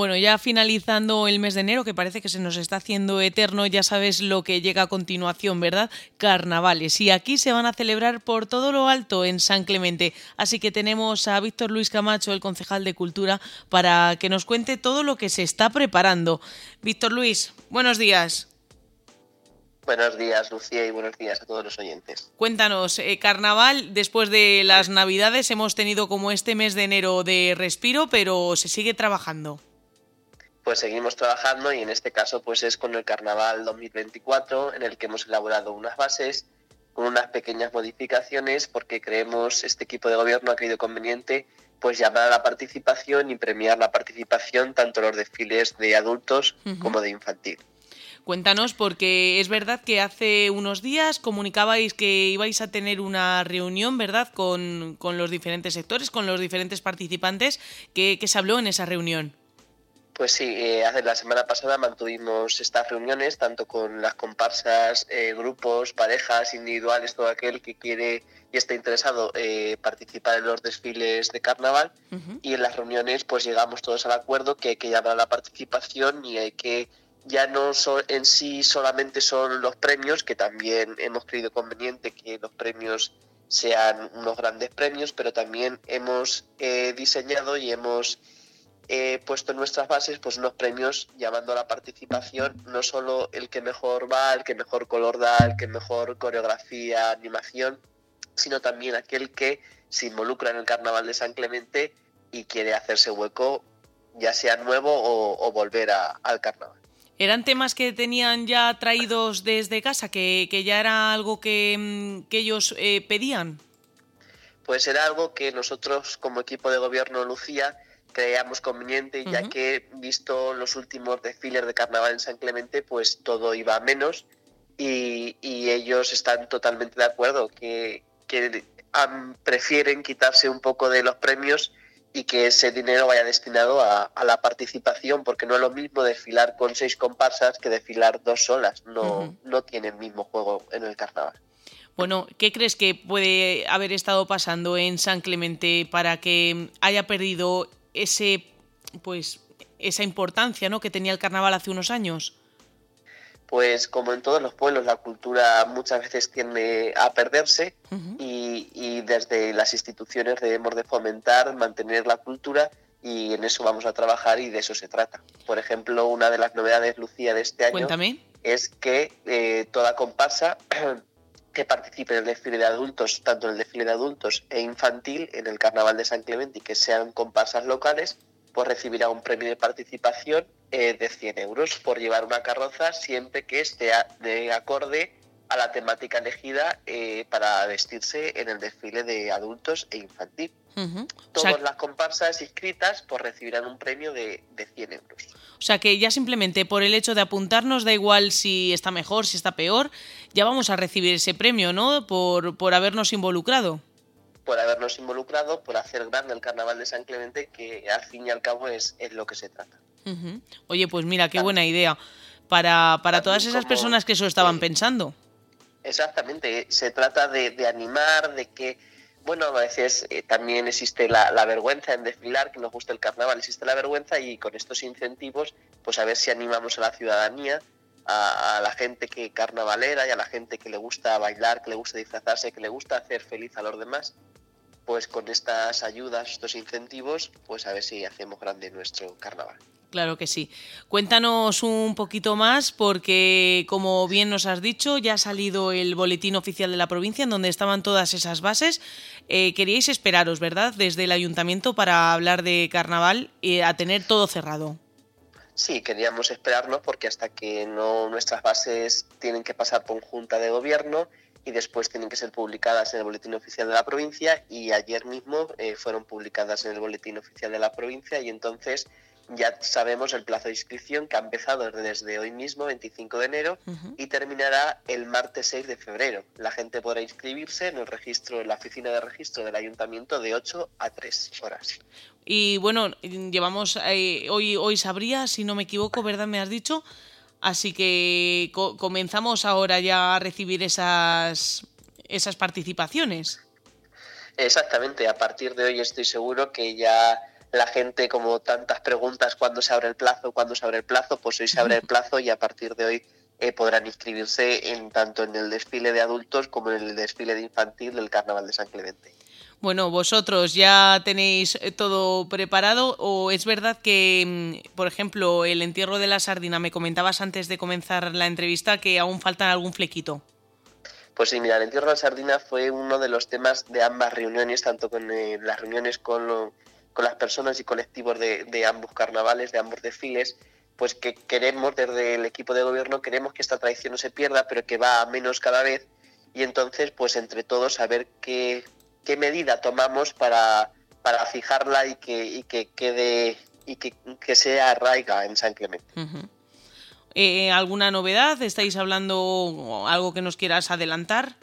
Bueno, ya finalizando el mes de enero, que parece que se nos está haciendo eterno, ya sabes lo que llega a continuación, ¿verdad? Carnavales. Y aquí se van a celebrar por todo lo alto en San Clemente. Así que tenemos a Víctor Luis Camacho, el concejal de Cultura, para que nos cuente todo lo que se está preparando. Víctor Luis, buenos días. Buenos días, Lucía, y buenos días a todos los oyentes. Cuéntanos, eh, carnaval, después de las Navidades hemos tenido como este mes de enero de respiro, pero se sigue trabajando pues seguimos trabajando y en este caso pues es con el Carnaval 2024 en el que hemos elaborado unas bases con unas pequeñas modificaciones porque creemos este equipo de gobierno ha creído conveniente pues llamar a la participación y premiar la participación tanto en los desfiles de adultos como de infantil. Cuéntanos, porque es verdad que hace unos días comunicabais que ibais a tener una reunión, ¿verdad?, con, los diferentes sectores, con los diferentes participantes. ¿Qué, ¿Qué se habló en esa reunión? Pues sí, eh, hace la semana pasada mantuvimos estas reuniones tanto con las comparsas, eh, grupos, parejas, individuales, todo aquel que quiere y está interesado eh, participar en los desfiles de carnaval. Y en las reuniones pues llegamos todos al acuerdo que hay que llamar a la participación y hay que ya no son, en sí solamente son los premios, que también hemos creído conveniente que los premios sean unos grandes premios, pero también hemos diseñado y hemos he puesto en nuestras bases pues unos premios llamando a la participación no solo el que mejor va, el que mejor color da, el que mejor coreografía, animación, sino también aquel que se involucra en el carnaval de San Clemente y quiere hacerse hueco, ya sea nuevo o, volver al carnaval. ¿Eran temas que tenían ya traídos desde casa, que, ya era algo que, mm, ellos eh, pedían? Pues era algo que nosotros como equipo de gobierno Lucía creíamos conveniente, ya que visto los últimos desfiles de carnaval en San Clemente, pues todo iba a menos y, ellos están totalmente de acuerdo, que, prefieren quitarse un poco de los premios y que ese dinero vaya destinado a, la participación, porque no es lo mismo desfilar con seis comparsas que desfilar dos solas, no, no tiene el mismo juego en el carnaval. Bueno, ¿qué crees que puede haber estado pasando en San Clemente para que haya perdido ese, pues, esa importancia ¿no? que tenía el carnaval hace unos años? Pues como en todos los pueblos, la cultura muchas veces tiende a perderse y, desde las instituciones debemos de fomentar, mantener la cultura y en eso vamos a trabajar y de eso se trata. Por ejemplo, una de las novedades, Lucía, de este año es que eh, toda comparsa que participe en el desfile de adultos, tanto en el desfile de adultos e infantil, en el Carnaval de San Clemente y que sean comparsas locales, pues recibirá un premio de participación eh, de 100 euros por llevar una carroza siempre que esté de acorde a la temática elegida eh, para vestirse en el desfile de adultos e infantil. Todas las comparsas inscritas pues recibirán un premio de, de 100 euros. O sea que ya simplemente por el hecho de apuntarnos, da igual si está mejor, si está peor, ya vamos a recibir ese premio, ¿no? Por, por habernos involucrado. Por habernos involucrado, por hacer grande el carnaval de San Clemente, que al fin y al cabo es, es lo que se trata. Oye, pues mira, qué buena idea para, para todas esas personas que eso estaban pensando. Exactamente, se trata de, de animar, de que bueno, a veces eh, también existe la, vergüenza en desfilar, que nos gusta el carnaval, existe la vergüenza y con estos incentivos, pues a ver si animamos a la ciudadanía, a, la gente que carnavalera y a la gente que le gusta bailar, que le gusta disfrazarse, que le gusta hacer feliz a los demás, pues con estas ayudas, estos incentivos, pues a ver si hacemos grande nuestro carnaval. Claro que sí. Cuéntanos un poquito más porque, como bien nos has dicho, ya ha salido el boletín oficial de la provincia en donde estaban todas esas bases. Eh, queríais esperaros, ¿verdad?, desde el ayuntamiento para hablar de carnaval y a tener todo cerrado. Sí, queríamos esperarnos porque hasta que no nuestras bases tienen que pasar por junta de gobierno y después tienen que ser publicadas en el Boletín Oficial de la provincia y ayer mismo eh, fueron publicadas en el Boletín Oficial de la provincia y entonces ya sabemos el plazo de inscripción que ha empezado desde hoy mismo, 25 de enero, y terminará el martes 6 de febrero. La gente podrá inscribirse en el registro, en la oficina de registro del ayuntamiento de 8 a 3 horas. Y bueno, llevamos eh, hoy hoy sabría, si no me equivoco, ¿verdad? Me has dicho. Así que comenzamos ahora ya a recibir esas esas participaciones. Exactamente, a partir de hoy estoy seguro que ya la gente, como tantas preguntas, ¿cuándo se abre el plazo? ¿Cuándo se abre el plazo? Pues hoy se abre el plazo y a partir de hoy eh, podrán inscribirse en tanto en el desfile de adultos como en el desfile de infantil del Carnaval de San Clemente. Bueno, vosotros ya tenéis eh, todo preparado o es verdad que, mm, por ejemplo, el entierro de la sardina, me comentabas antes de comenzar la entrevista que aún falta algún flequito. Pues sí, mira, el entierro de la sardina fue uno de los temas de ambas reuniones, tanto con eh, las reuniones con, con las personas y colectivos de, ambos carnavales, de ambos desfiles, pues que queremos desde el equipo de gobierno, queremos que esta tradición no se pierda, pero que va a menos cada vez, y entonces, pues entre todos, a ver qué, qué medida tomamos para, para fijarla y que, y que quede y que, que sea arraiga en San Clemente. Eh, ¿Alguna novedad? ¿Estáis hablando algo que nos quieras adelantar?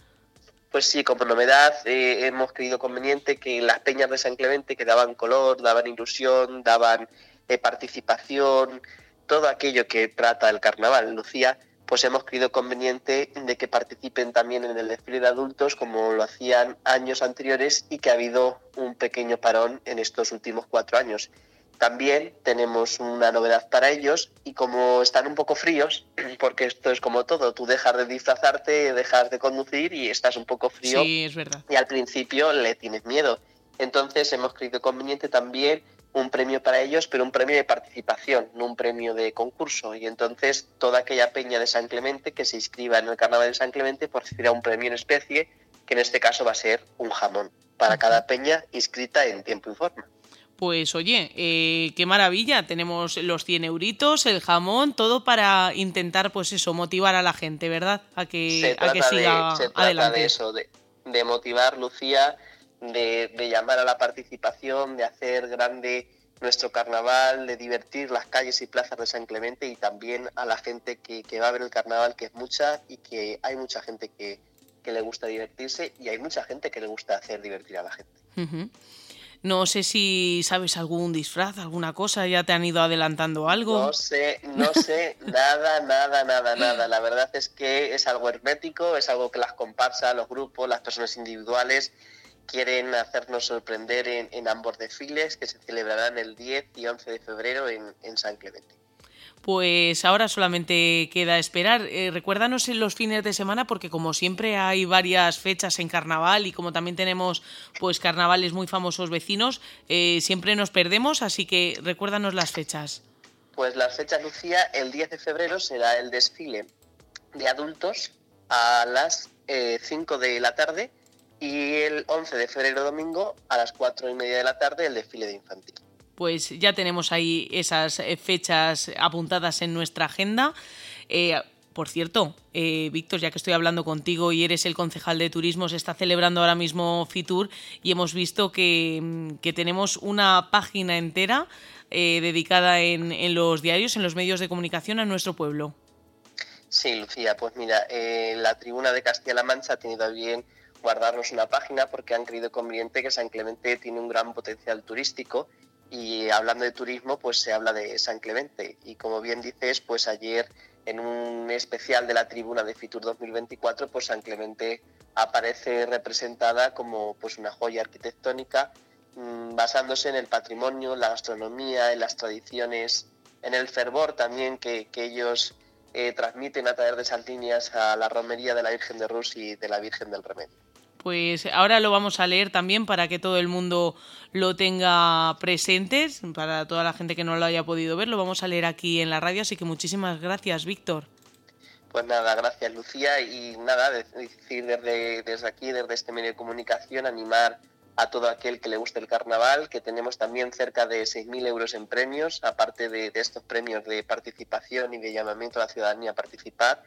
Pues sí, como novedad eh, hemos creído conveniente que las peñas de San Clemente que daban color, daban ilusión, daban eh, participación, todo aquello que trata el carnaval, Lucía, pues hemos creído conveniente de que participen también en el desfile de adultos como lo hacían años anteriores y que ha habido un pequeño parón en estos últimos cuatro años. También tenemos una novedad para ellos y como están un poco fríos, porque esto es como todo, tú dejas de disfrazarte, dejas de conducir y estás un poco frío. Sí, es verdad. Y al principio le tienes miedo. Entonces hemos creído conveniente también un premio para ellos, pero un premio de participación, no un premio de concurso. Y entonces toda aquella peña de San Clemente que se inscriba en el Carnaval de San Clemente pues recibirá un premio en especie, que en este caso va a ser un jamón para cada peña inscrita en tiempo y forma. Pues oye, eh, qué maravilla, tenemos los 100 euritos, el jamón, todo para intentar, pues eso, motivar a la gente, ¿verdad? A que, a que siga se trata adelante. de eso, de, de motivar, Lucía, de, de, llamar a la participación, de hacer grande nuestro carnaval, de divertir las calles y plazas de San Clemente y también a la gente que, que va a ver el carnaval, que es mucha y que hay mucha gente que, que, le gusta divertirse y hay mucha gente que le gusta hacer divertir a la gente. Uh -huh. No sé si sabes algún disfraz, alguna cosa, ya te han ido adelantando algo. No sé, no sé nada, nada, nada, nada. La verdad es que es algo hermético, es algo que las comparsas, los grupos, las personas individuales quieren hacernos sorprender en, en ambos desfiles que se celebrarán el 10 y 11 de febrero en, en San Clemente. Pues ahora solamente queda esperar. Eh, recuérdanos en los fines de semana porque como siempre hay varias fechas en carnaval y como también tenemos pues carnavales muy famosos vecinos, eh, siempre nos perdemos, así que recuérdanos las fechas. Pues las fechas, Lucía, el 10 de febrero será el desfile de adultos a las eh, 5 de la tarde y el 11 de febrero domingo a las 4 y media de la tarde el desfile de infantil pues ya tenemos ahí esas eh, fechas apuntadas en nuestra agenda. Eh, por cierto, eh, Víctor, ya que estoy hablando contigo y eres el concejal de turismo, se está celebrando ahora mismo Fitur y hemos visto que, mm, tenemos una página entera eh, dedicada en, en, los diarios, en los medios de comunicación a nuestro pueblo. Sí, Lucía, pues mira, eh, la tribuna de Castilla-La Mancha ha tenido bien guardarnos una página porque han creído conveniente que San Clemente tiene un gran potencial turístico y hablando de turismo, pues se habla de San Clemente. Y como bien dices, pues ayer en un especial de la tribuna de Fitur 2024, pues San Clemente aparece representada como pues una joya arquitectónica mmm, basándose en el patrimonio, la gastronomía, en las tradiciones, en el fervor también que, que ellos eh, transmiten a través de esas líneas a la romería de la Virgen de Rus y de la Virgen del Remedio pues ahora lo vamos a leer también para que todo el mundo lo tenga presente, para toda la gente que no lo haya podido ver, lo vamos a leer aquí en la radio, así que muchísimas gracias, Víctor. Pues nada, gracias Lucía y nada, decir desde, desde aquí, desde este medio de comunicación, animar a todo aquel que le guste el carnaval, que tenemos también cerca de 6.000 euros en premios, aparte de, de estos premios de participación y de llamamiento a la ciudadanía a participar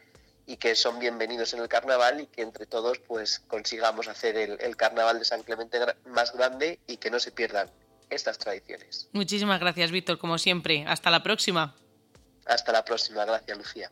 y que son bienvenidos en el carnaval y que entre todos pues consigamos hacer el, carnaval de San Clemente más grande y que no se pierdan estas tradiciones. Muchísimas gracias, Víctor, como siempre. Hasta la próxima. Hasta la próxima. Gracias, Lucía.